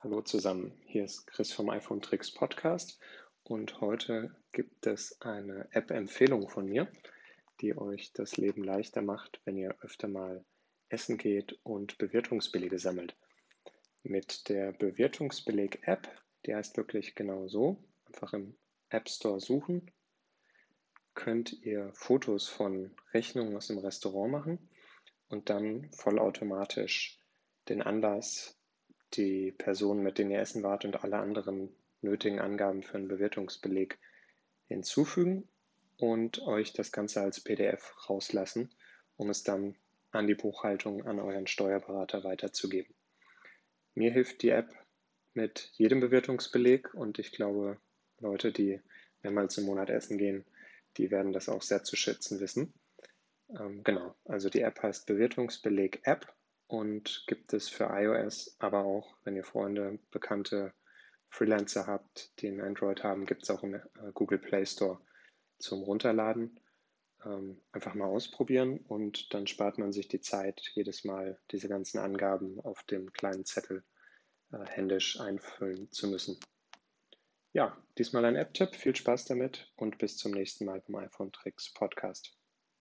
Hallo zusammen, hier ist Chris vom iPhone Tricks Podcast und heute gibt es eine App-Empfehlung von mir, die euch das Leben leichter macht, wenn ihr öfter mal essen geht und Bewirtungsbelege sammelt. Mit der Bewirtungsbeleg-App, die heißt wirklich genau so, einfach im App Store suchen, könnt ihr Fotos von Rechnungen aus dem Restaurant machen und dann vollautomatisch den Anlass die Person, mit denen ihr essen wart und alle anderen nötigen Angaben für einen Bewertungsbeleg hinzufügen und euch das Ganze als PDF rauslassen, um es dann an die Buchhaltung, an euren Steuerberater weiterzugeben. Mir hilft die App mit jedem Bewertungsbeleg und ich glaube, Leute, die mehrmals im Monat essen gehen, die werden das auch sehr zu schätzen wissen. Ähm, genau, also die App heißt Bewertungsbeleg App und gibt es für iOS, aber auch, wenn ihr Freunde, Bekannte, Freelancer habt, die ein Android haben, gibt es auch im äh, Google Play Store zum Runterladen. Ähm, einfach mal ausprobieren und dann spart man sich die Zeit, jedes Mal diese ganzen Angaben auf dem kleinen Zettel äh, händisch einfüllen zu müssen. Ja, diesmal ein App-Tipp. Viel Spaß damit und bis zum nächsten Mal beim iPhone Tricks Podcast.